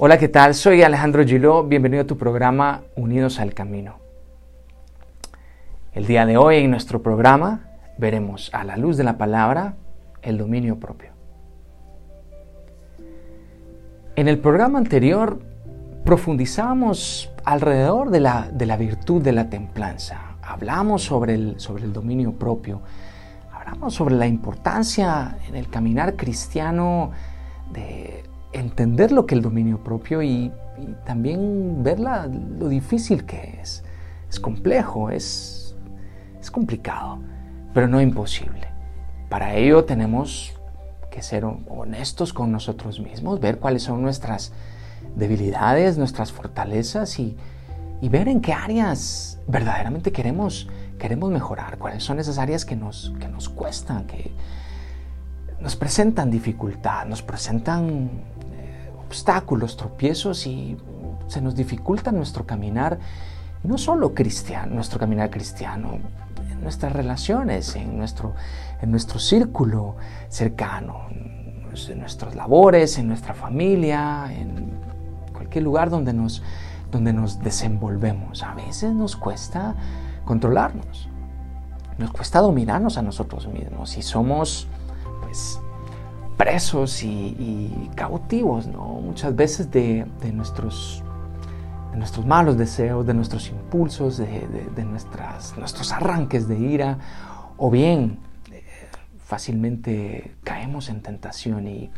Hola, ¿qué tal? Soy Alejandro Giló, bienvenido a tu programa Unidos al Camino. El día de hoy en nuestro programa veremos a la luz de la palabra el dominio propio. En el programa anterior profundizábamos alrededor de la, de la virtud de la templanza, hablamos sobre el, sobre el dominio propio, hablamos sobre la importancia en el caminar cristiano de entender lo que es el dominio propio y, también ver lo difícil que es. Es complejo, es, es complicado, pero no imposible. Para ello tenemos que ser honestos con nosotros mismos, ver cuáles son nuestras debilidades, nuestras fortalezas y, y ver en qué áreas verdaderamente queremos, queremos mejorar, cuáles son esas áreas que nos, que nos cuestan, que nos presentan dificultad, nos presentan obstáculos, tropiezos y se nos dificulta nuestro caminar, no solo cristiano, nuestro caminar cristiano, en nuestras relaciones, en nuestro, en nuestro círculo cercano, en nuestras labores, en nuestra familia, en cualquier lugar donde nos, donde nos desenvolvemos. A veces nos cuesta controlarnos, nos cuesta dominarnos a nosotros mismos y somos pues presos y, cautivos, ¿no? Muchas veces de, nuestros, de nuestros malos deseos, de nuestros impulsos, de, nuestras, nuestros arranques de ira, o bien eh, fácilmente caemos en tentación y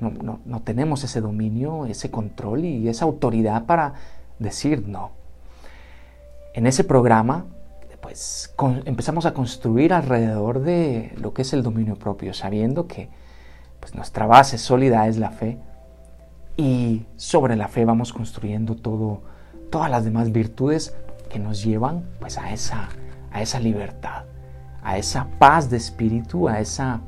no, no, tenemos ese dominio, ese control y esa autoridad para decir no. En ese programa, pues empezamos a construir alrededor de lo que es el dominio propio, sabiendo que pues nuestra base sólida es la fe. Y sobre la fe vamos construyendo todo, todas las demás virtudes que nos llevan pues a esa, a esa libertad, a esa paz de espíritu, a esa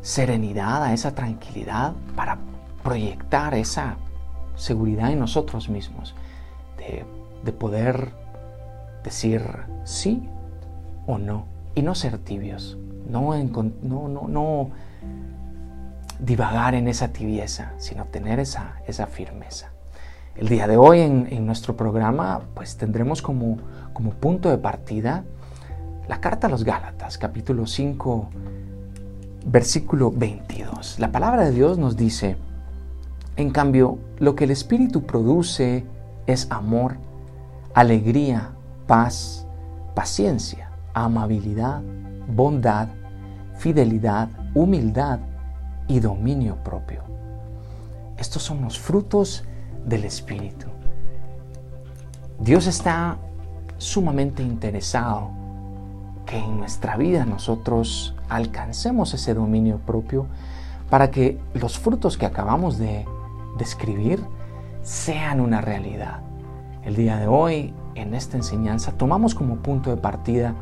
serenidad, a esa tranquilidad para proyectar esa seguridad en nosotros mismos, de, de poder decir sí o no y no ser tibios, no, no, no, divagar en esa tibieza, sino tener esa, esa firmeza. El día de hoy en, nuestro programa pues tendremos como, como punto de partida la carta a los Gálatas, capítulo 5, versículo 22. La palabra de Dios nos dice, en cambio, lo que el Espíritu produce es amor, alegría, paz, paciencia, amabilidad, bondad, fidelidad, humildad y dominio propio. Estos son los frutos del Espíritu. Dios está sumamente interesado que en nuestra vida nosotros alcancemos ese dominio propio para que los frutos que acabamos de describir sean una realidad. El día de hoy, en esta enseñanza, tomamos como punto de partida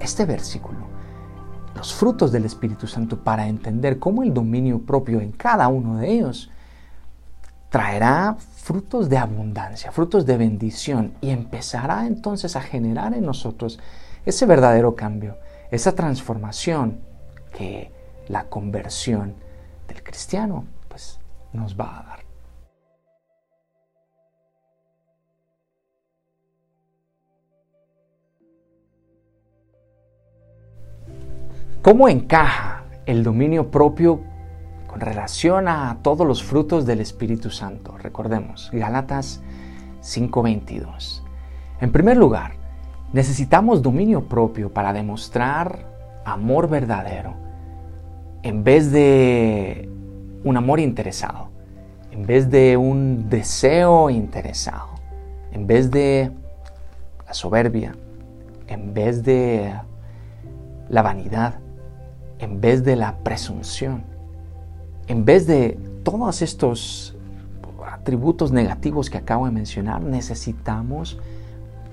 este versículo los frutos del Espíritu Santo para entender cómo el dominio propio en cada uno de ellos traerá frutos de abundancia, frutos de bendición y empezará entonces a generar en nosotros ese verdadero cambio, esa transformación que la conversión del cristiano pues nos va a dar. ¿Cómo encaja el dominio propio con relación a todos los frutos del Espíritu Santo? Recordemos, Gálatas 5:22. En primer lugar, necesitamos dominio propio para demostrar amor verdadero en vez de un amor interesado, en vez de un deseo interesado, en vez de la soberbia, en vez de la vanidad en vez de la presunción, en vez de todos estos atributos negativos que acabo de mencionar, necesitamos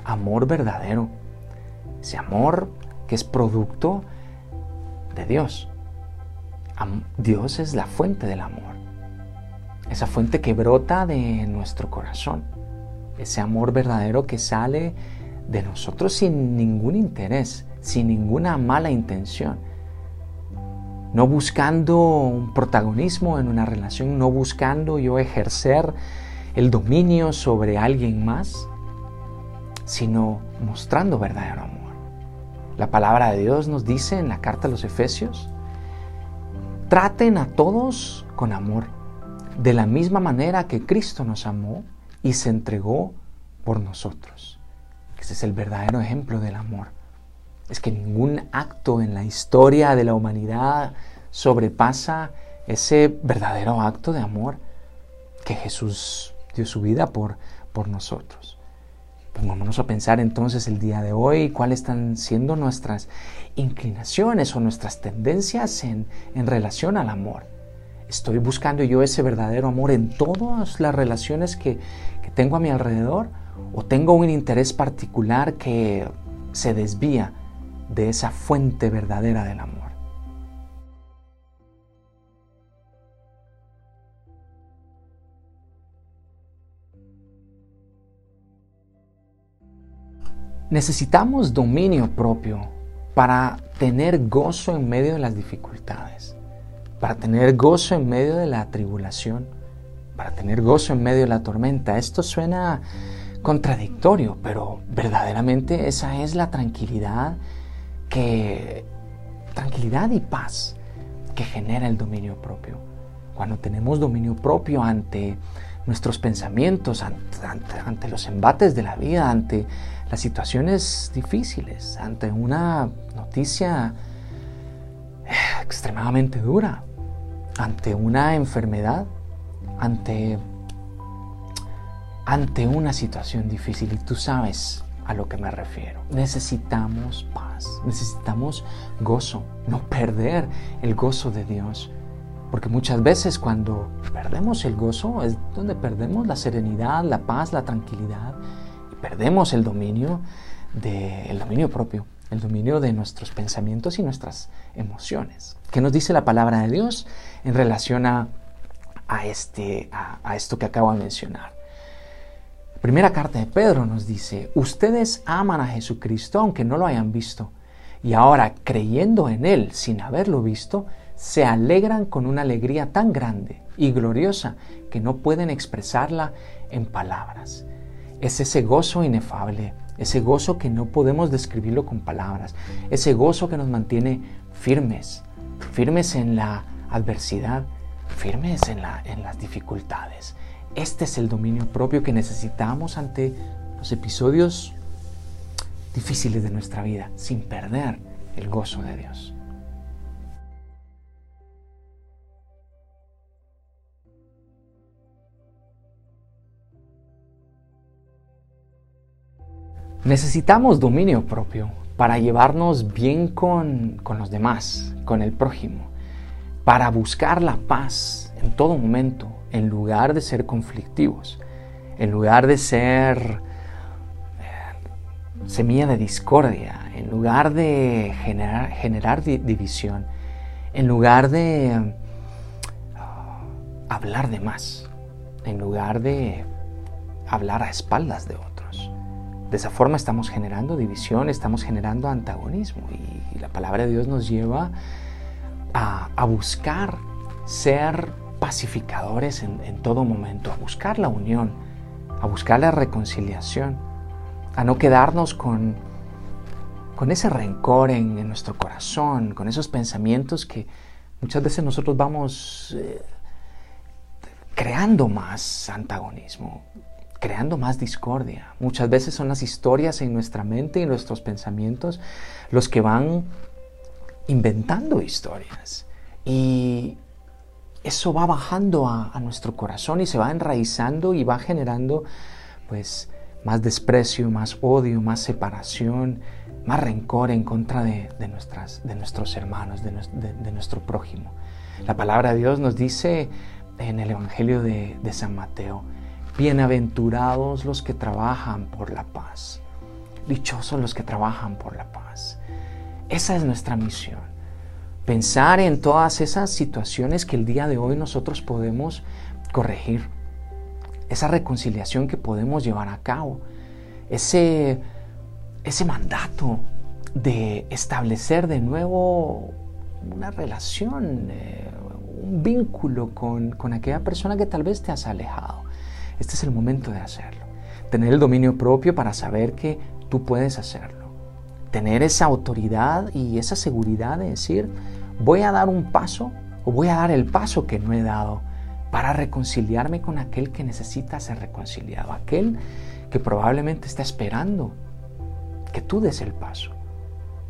amor verdadero. Ese amor que es producto de Dios. Dios es la fuente del amor. Esa fuente que brota de nuestro corazón. Ese amor verdadero que sale de nosotros sin ningún interés, sin ninguna mala intención no buscando un protagonismo en una relación, no buscando yo ejercer el dominio sobre alguien más, sino mostrando verdadero amor. La palabra de Dios nos dice en la carta a los Efesios, traten a todos con amor, de la misma manera que Cristo nos amó y se entregó por nosotros. Ese es el verdadero ejemplo del amor. Es que ningún acto en la historia de la humanidad sobrepasa ese verdadero acto de amor que Jesús dio su vida por, por nosotros. Pongámonos a pensar entonces el día de hoy cuáles están siendo nuestras inclinaciones o nuestras tendencias en, en relación al amor. ¿Estoy buscando yo ese verdadero amor en todas las relaciones que, que tengo a mi alrededor? ¿O tengo un interés particular que se desvía de esa fuente verdadera del amor? Necesitamos dominio propio para tener gozo en medio de las dificultades, para tener gozo en medio de la tribulación, para tener gozo en medio de la tormenta. Esto suena contradictorio, pero verdaderamente esa es la tranquilidad que tranquilidad y paz que genera el dominio propio. Cuando tenemos dominio propio ante nuestros pensamientos, ante, los embates de la vida, ante las situaciones difíciles, ante una noticia eh, extremadamente dura, ante una enfermedad, ante, ante una situación difícil. Y tú sabes a lo que me refiero. Necesitamos paz, necesitamos gozo, no perder el gozo de Dios. Porque muchas veces cuando perdemos el gozo es donde perdemos la serenidad, la paz, la tranquilidad y perdemos el dominio de, el dominio propio, el dominio de nuestros pensamientos y nuestras emociones. ¿Qué nos dice la palabra de Dios en relación a, a este, a esto que acabo de mencionar? Primera carta de Pedro nos dice, ustedes aman a Jesucristo aunque no lo hayan visto, y ahora creyendo en Él sin haberlo visto, se alegran con una alegría tan grande y gloriosa que no pueden expresarla en palabras. Es ese gozo inefable, ese gozo que no podemos describirlo con palabras, ese gozo que nos mantiene firmes, firmes en la adversidad, firmes en, en las dificultades. Este es el dominio propio que necesitamos ante los episodios difíciles de nuestra vida, sin perder el gozo de Dios. Necesitamos dominio propio para llevarnos bien con, los demás, con el prójimo, para buscar la paz en todo momento, en lugar de ser conflictivos, en lugar de ser eh, semilla de discordia, en lugar de generar, generar división, en lugar de ah, hablar de más, en lugar de hablar a espaldas de otros. De esa forma estamos generando división, estamos generando antagonismo y, la palabra de Dios nos lleva a, buscar ser pacificadores en, todo momento, a buscar la unión, a buscar la reconciliación, a no quedarnos con, con ese rencor en, nuestro corazón, con esos pensamientos que muchas veces nosotros vamos eh, creando más antagonismo, creando más discordia. Muchas veces son las historias en nuestra mente y nuestros pensamientos los que van inventando historias. Y eso va bajando a, nuestro corazón y se va enraizando y va generando pues más desprecio, más odio, más separación, más rencor en contra de, nuestras, de nuestros hermanos, de, nuestro prójimo. La palabra de Dios nos dice en el Evangelio de San Mateo, Bienaventurados los que trabajan por la paz. Dichosos los que trabajan por la paz. Esa es nuestra misión. Pensar en todas esas situaciones que el día de hoy nosotros podemos corregir. Esa reconciliación que podemos llevar a cabo. Ese, ese mandato de establecer de nuevo una relación, eh, un vínculo con, con aquella persona que tal vez te has alejado. Este es el momento de hacerlo. Tener el dominio propio para saber que tú puedes hacerlo. Tener esa autoridad y esa seguridad de decir, voy a dar un paso o voy a dar el paso que no he dado para reconciliarme con aquel que necesita ser reconciliado, aquel que probablemente está esperando que tú des el paso,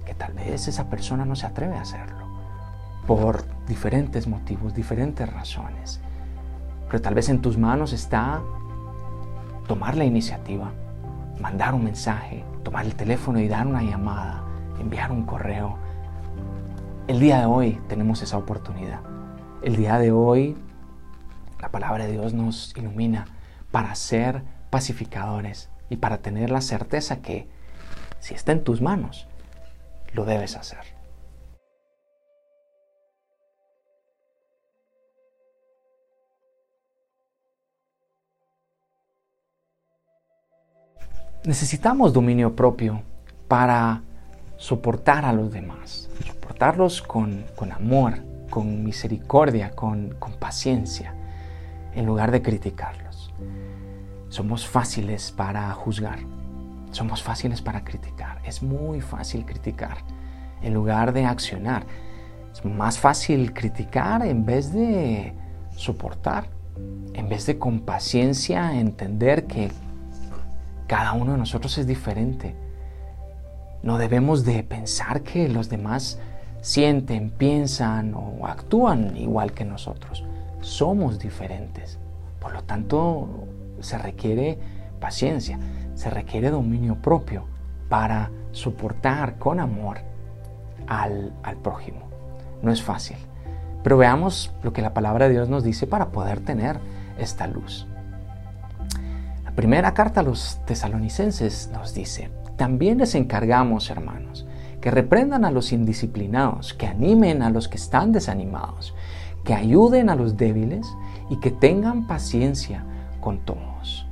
que tal vez esa persona no se atreve a hacerlo por diferentes motivos, diferentes razones. Pero tal vez en tus manos está tomar la iniciativa, mandar un mensaje, tomar el teléfono y dar una llamada, enviar un correo. El día de hoy tenemos esa oportunidad. El día de hoy la palabra de Dios nos ilumina para ser pacificadores y para tener la certeza que si está en tus manos, lo debes hacer. Necesitamos dominio propio para soportar a los demás, soportarlos con, amor, con misericordia, con, con paciencia en lugar de criticarlos. Somos fáciles para juzgar, somos fáciles para criticar. Es muy fácil criticar en lugar de accionar. Es más fácil criticar en vez de soportar, en vez de con paciencia entender que cada uno de nosotros es diferente. No debemos de pensar que los demás sienten, piensan o actúan igual que nosotros somos diferentes. Por lo tanto, se requiere paciencia, se requiere dominio propio para soportar con amor al, prójimo. No es fácil, pero veamos lo que la palabra de Dios nos dice para poder tener esta luz. La primera carta a los tesalonicenses nos dice, también les encargamos, hermanos, que reprendan a los indisciplinados, que animen a los que están desanimados, que ayuden a los débiles y que tengan paciencia con todos.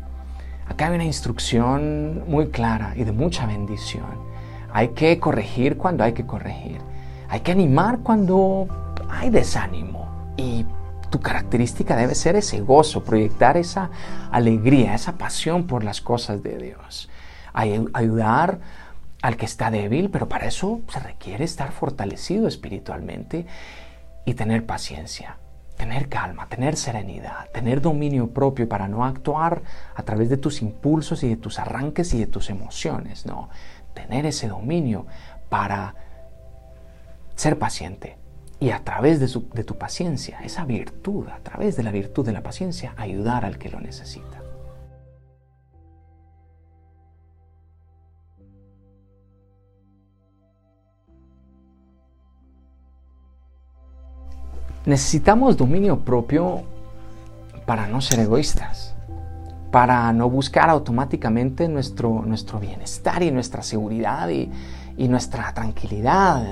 Acá hay una instrucción muy clara y de mucha bendición. Hay que corregir cuando hay que corregir. Hay que animar cuando hay desánimo. Y tu característica debe ser ese gozo, proyectar esa alegría, esa pasión por las cosas de Dios. Ayudar al que está débil, pero para eso se requiere estar fortalecido espiritualmente y tener paciencia, tener calma, tener serenidad, tener dominio propio para no actuar a través de tus impulsos y de tus arranques y de tus emociones, no, tener ese dominio para ser paciente y a través de, tu paciencia, esa virtud, a través de la virtud de la paciencia, ayudar al que lo necesita. Necesitamos dominio propio para no ser egoístas, para no buscar automáticamente nuestro, nuestro bienestar y nuestra seguridad y, nuestra tranquilidad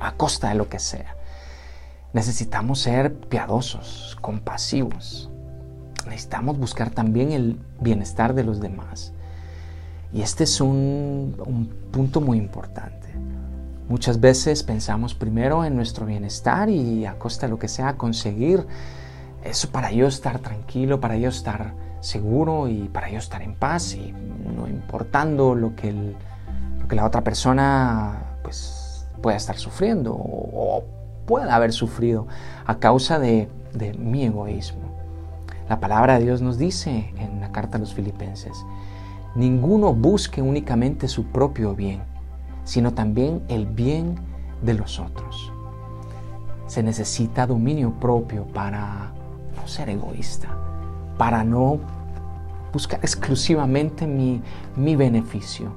a costa de lo que sea. Necesitamos ser piadosos, compasivos. Necesitamos buscar también el bienestar de los demás. Y este es un, un punto muy importante. Muchas veces pensamos primero en nuestro bienestar y a costa de lo que sea conseguir eso para yo estar tranquilo, para yo estar seguro y para yo estar en paz y no importando lo que, lo que la otra persona pues, pueda estar sufriendo o, pueda haber sufrido a causa de, de mi egoísmo. La palabra de Dios nos dice en la carta a los filipenses, ninguno busque únicamente su propio bien sino también el bien de los otros. Se necesita dominio propio para no ser egoísta, para no buscar exclusivamente mi, beneficio.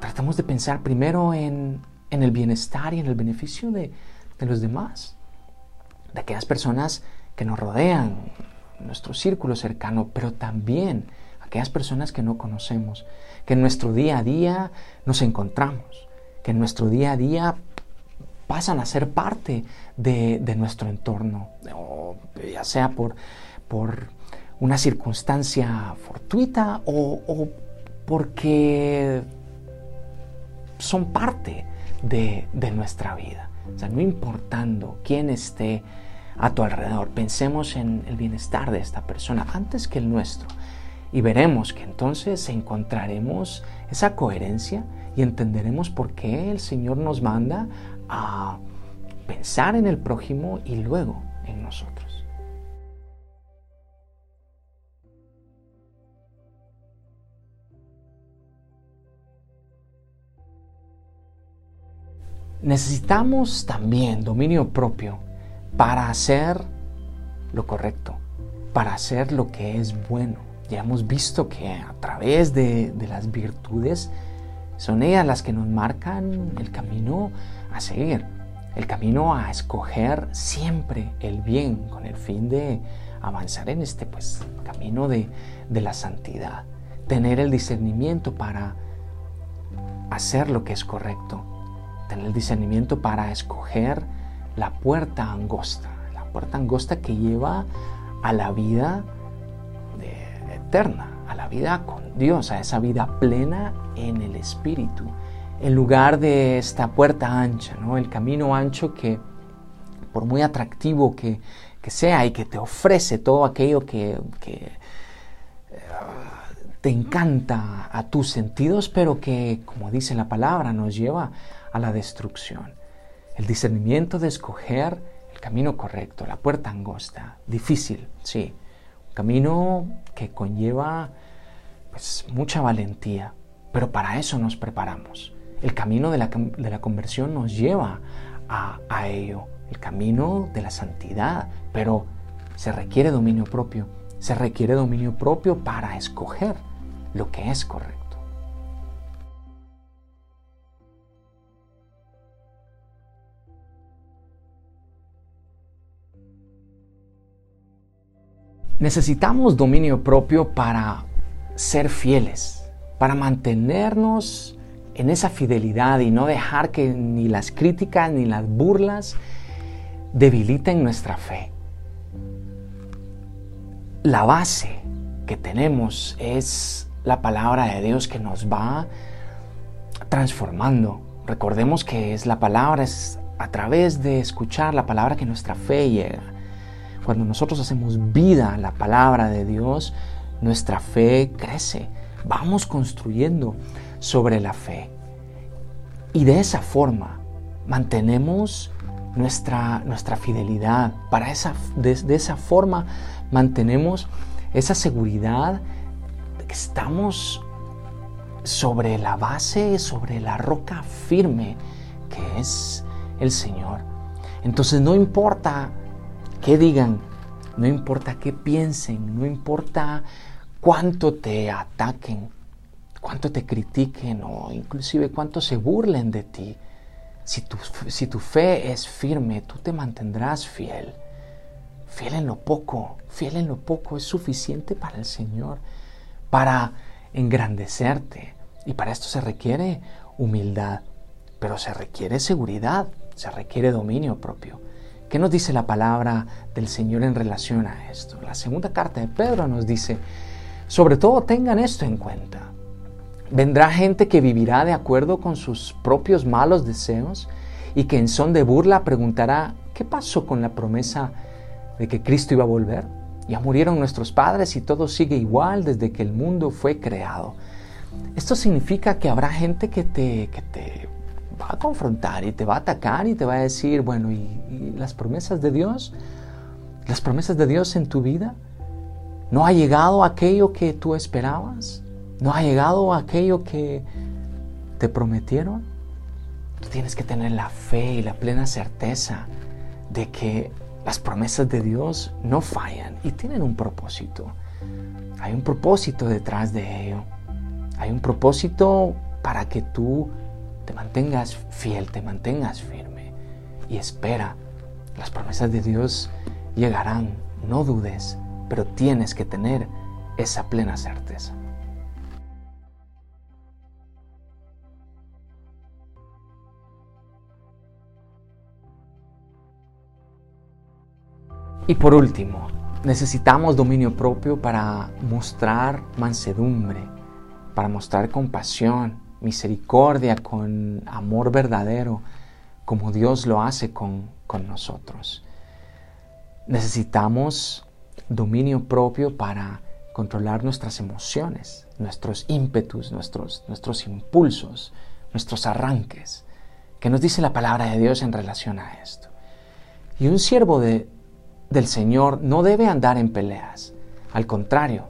Tratamos de pensar primero en, el bienestar y en el beneficio de, de los demás, de aquellas personas que nos rodean, nuestro círculo cercano, pero también aquellas personas que no conocemos, que en nuestro día a día nos encontramos, que en nuestro día a día pasan a ser parte de, nuestro entorno, ya sea por, por una circunstancia fortuita o, porque son parte de, de nuestra vida. O sea, no importando quién esté a tu alrededor, pensemos en el bienestar de esta persona antes que el nuestro. Y veremos que entonces encontraremos esa coherencia y entenderemos por qué el Señor nos manda a pensar en el prójimo y luego en nosotros. Necesitamos también dominio propio para hacer lo correcto, para hacer lo que es bueno. Ya hemos visto que a través de, las virtudes son ellas las que nos marcan el camino a seguir, el camino a escoger siempre el bien con el fin de avanzar en este pues, camino de, de la santidad, tener el discernimiento para hacer lo que es correcto. Tener el discernimiento para escoger la puerta angosta, la puerta angosta que lleva a la vida a la vida con Dios, a esa vida plena en el Espíritu, en lugar de esta puerta ancha, ¿no? el camino ancho que, por muy atractivo que, sea y que te ofrece todo aquello que, que eh, te encanta a tus sentidos, pero que, como dice la palabra, nos lleva a la destrucción. El discernimiento de escoger el camino correcto, la puerta angosta, difícil, sí, camino que conlleva pues, mucha valentía, pero para eso nos preparamos. El camino de la, de la conversión nos lleva a, a ello, el camino de la santidad, pero se requiere dominio propio, se requiere dominio propio para escoger lo que es correcto. Necesitamos dominio propio para ser fieles, para mantenernos en esa fidelidad y no dejar que ni las críticas ni las burlas debiliten nuestra fe. La base que tenemos es la palabra de Dios que nos va transformando. Recordemos que es la palabra, es a través de escuchar la palabra que nuestra fe llega. Cuando nosotros hacemos vida la palabra de Dios, nuestra fe crece. Vamos construyendo sobre la fe. Y de esa forma mantenemos nuestra, nuestra fidelidad. Para esa, de, de esa forma mantenemos esa seguridad de que estamos sobre la base, sobre la roca firme que es el Señor. Entonces no importa qué digan, no importa qué piensen, no importa cuánto te ataquen, cuánto te critiquen o inclusive cuánto se burlen de ti. Si tu, si tu fe es firme, tú te mantendrás fiel. Fiel en lo poco, fiel en lo poco es suficiente para el Señor, para engrandecerte. Y para esto se requiere humildad, pero se requiere seguridad, se requiere dominio propio. ¿Qué nos dice la palabra del Señor en relación a esto? La segunda carta de Pedro nos dice, sobre todo tengan esto en cuenta. Vendrá gente que vivirá de acuerdo con sus propios malos deseos y que en son de burla preguntará, ¿qué pasó con la promesa de que Cristo iba a volver? Ya murieron nuestros padres y todo sigue igual desde que el mundo fue creado. Esto significa que habrá gente que te, que te va a confrontar y te va a atacar y te va a decir, bueno, ¿y, las promesas de Dios? ¿Las promesas de Dios en tu vida? ¿No ha llegado aquello que tú esperabas? ¿No ha llegado aquello que te prometieron? Tú tienes que tener la fe y la plena certeza de que las promesas de Dios no fallan y tienen un propósito. Hay un propósito detrás de ello. Hay un propósito para que tú te mantengas fiel, te mantengas firme y espera. Las promesas de Dios llegarán, no dudes, pero tienes que tener esa plena certeza. Y por último, necesitamos dominio propio para mostrar mansedumbre, para mostrar compasión, misericordia, con amor verdadero, como Dios lo hace con, con nosotros. Necesitamos dominio propio para controlar nuestras emociones, nuestros ímpetus, nuestros, nuestros impulsos, nuestros arranques. ¿Qué nos dice la palabra de Dios en relación a esto? Y un siervo de, del Señor no debe andar en peleas. Al contrario,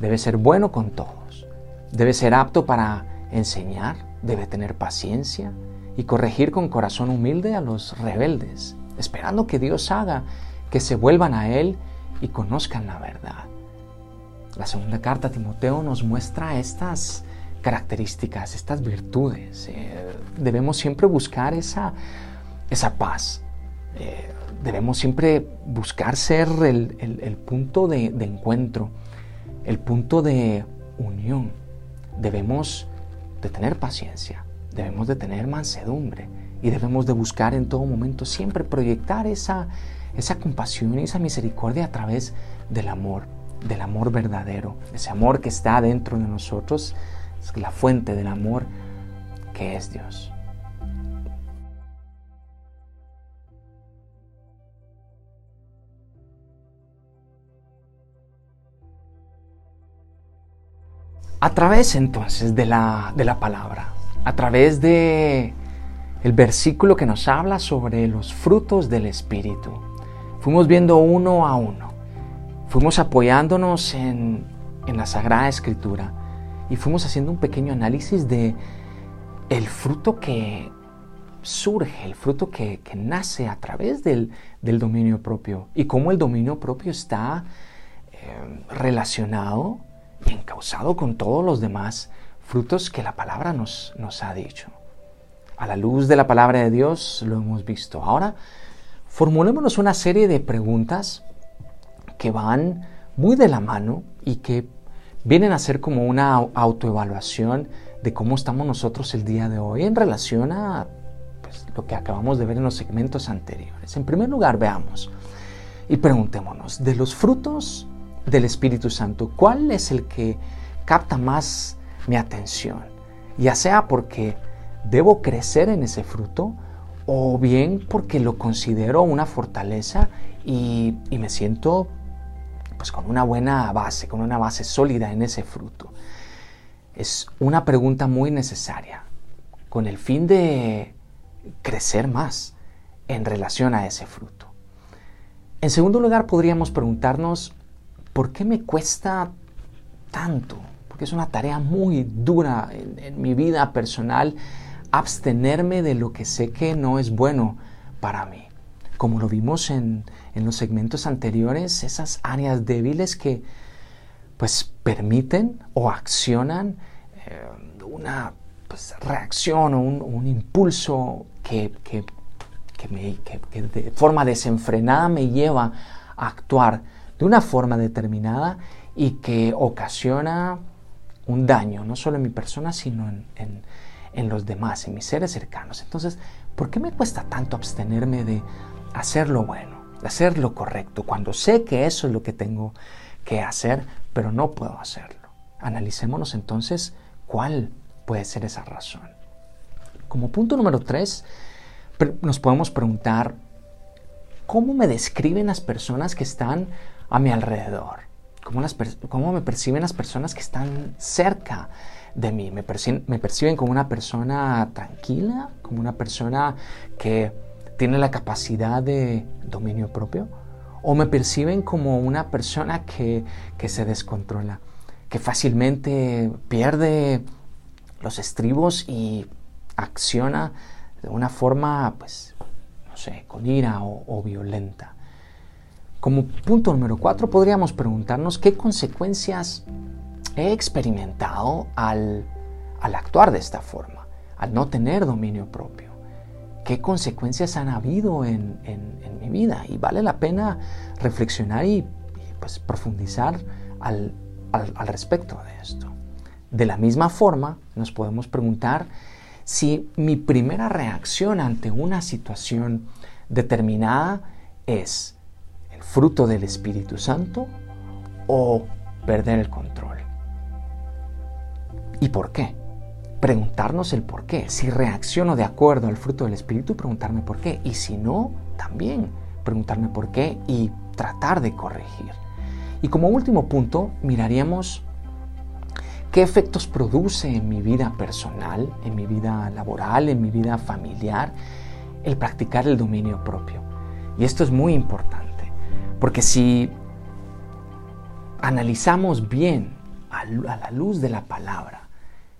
debe ser bueno con todos. Debe ser apto para enseñar, debe tener paciencia y corregir con corazón humilde a los rebeldes, esperando que Dios haga que se vuelvan a Él y conozcan la verdad. La segunda carta a Timoteo nos muestra estas características, estas virtudes. Eh, debemos siempre buscar esa, esa paz. Eh, debemos siempre buscar ser el, punto de, de, encuentro, el punto de unión. Debemos de tener paciencia, debemos de tener mansedumbre y debemos de buscar en todo momento siempre proyectar esa, esa compasión y esa misericordia a través del amor del amor verdadero, ese amor que está dentro de nosotros, es la fuente del amor que es Dios. A través entonces de la, de la palabra, a través de el versículo que nos habla sobre los frutos del Espíritu, fuimos viendo uno a uno. Fuimos apoyándonos en, la Sagrada Escritura y fuimos haciendo un pequeño análisis de el fruto que surge, el fruto que, nace a través del, dominio propio y cómo el dominio propio está eh, relacionado y encausado con todos los demás frutos que la palabra nos, nos ha dicho. A la luz de la palabra de Dios lo hemos visto. Ahora, formulémonos una serie de preguntas que van muy de la mano y que vienen a ser como una autoevaluación de cómo estamos nosotros el día de hoy en relación a pues, lo que acabamos de ver en los segmentos anteriores. En primer lugar, veamos y preguntémonos, de los frutos del Espíritu Santo, ¿cuál es el que capta más mi atención? Ya sea porque debo crecer en ese fruto o bien porque lo considero una fortaleza y, me siento pues con una buena base, con una base sólida en ese fruto. Es una pregunta muy necesaria, con el fin de crecer más en relación a ese fruto. En segundo lugar, podríamos preguntarnos, ¿por qué me cuesta tanto? Porque es una tarea muy dura en, en mi vida personal abstenerme de lo que sé que no es bueno para mí como lo vimos en, los segmentos anteriores, esas áreas débiles que pues permiten o accionan eh, una pues, reacción o un, impulso que, de forma desenfrenada me lleva a actuar de una forma determinada y que ocasiona un daño, no solo en mi persona, sino en, en los demás, en mis seres cercanos. Entonces, ¿por qué me cuesta tanto abstenerme de hacer lo bueno, hacer lo correcto, cuando sé que eso es lo que tengo que hacer, pero no puedo hacerlo. Analicémonos entonces cuál puede ser esa razón. Como punto número tres, nos podemos preguntar, ¿cómo me describen las personas que están a mi alrededor? ¿Cómo, me perciben las personas que están cerca de mí? ¿Me ¿Me perciben como una persona tranquila? ¿Como una persona que tiene la capacidad de dominio propio o me perciben como una persona que, se descontrola, que fácilmente pierde los estribos y acciona de una forma, pues, no sé, con ira o, violenta. Como punto número cuatro, podríamos preguntarnos qué consecuencias he experimentado al, al actuar de esta forma, al no tener dominio propio qué consecuencias han habido en, mi vida. Y vale la pena reflexionar y, pues, profundizar al, al respecto de esto. De la misma forma, nos podemos preguntar si mi primera reacción ante una situación determinada es fruto del Espíritu Santo o perder el control. ¿Y por qué? preguntarnos el por qué. Si reacciono de acuerdo al fruto del Espíritu, preguntarme por qué. Y si no, también preguntarme por qué y tratar de corregir. Y como último punto, miraríamos qué efectos produce en mi vida personal, en mi vida laboral, en mi vida familiar, el practicar el dominio propio. Y esto es muy importante, porque si analizamos bien a la luz de la palabra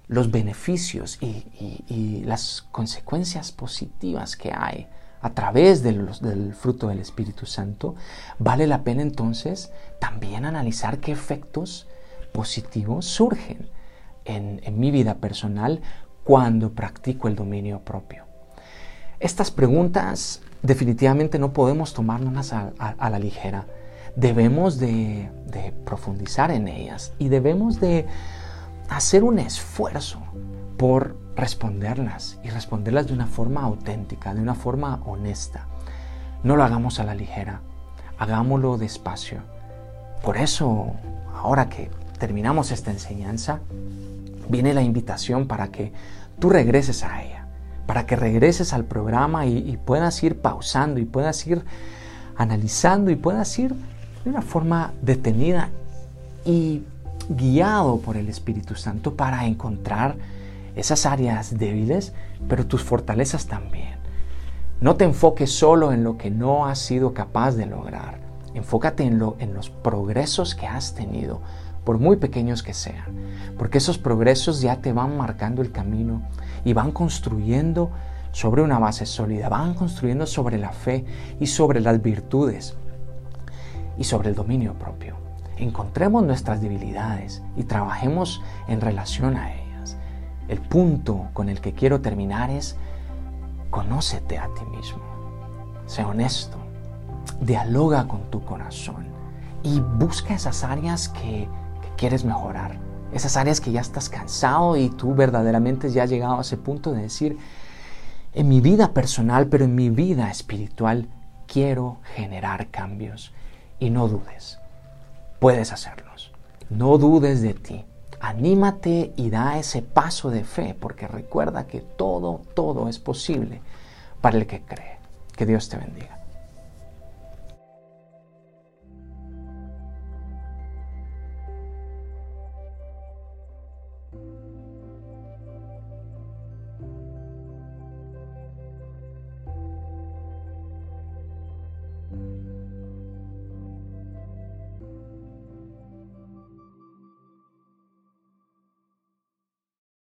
los beneficios y, las consecuencias positivas que hay a través del fruto del Espíritu Santo, vale la pena entonces también analizar qué efectos positivos surgen en, mi vida personal cuando practico el dominio propio. Estas preguntas definitivamente no podemos tomarnos a, la ligera. Debemos de, profundizar en ellas y debemos de hacer un esfuerzo por responderlas y responderlas de una forma auténtica, de una forma honesta. No lo hagamos a la ligera, hagámoslo despacio. Por eso, ahora que terminamos esta enseñanza, viene la invitación para que tú regreses a ella, para que regreses al programa y, puedas ir pausando y puedas ir analizando y puedas ir de una forma detenida y guiado por el Espíritu Santo para encontrar esas áreas débiles, pero tus fortalezas también. No te enfoques solo en lo que no has sido capaz de lograr. Enfócate en, lo, en los progresos que has tenido, por muy pequeños que sean, porque esos progresos ya te van marcando el camino y van construyendo sobre una base sólida, van construyendo sobre la fe y sobre las virtudes y sobre el dominio propio. Encontremos nuestras debilidades y trabajemos en relación a ellas. El punto con el que quiero terminar es, conócete a ti mismo, sé honesto, dialoga con tu corazón y busca esas áreas que quieres mejorar, esas áreas que ya estás cansado y tú verdaderamente ya has llegado a ese punto de decir, en mi vida personal, pero en mi vida espiritual, quiero generar cambios. Y no dudes, puedes hacerlos. No dudes de ti. Anímate y da ese paso de fe, porque recuerda que todo, todo es posible para el que cree. Que Dios te bendiga.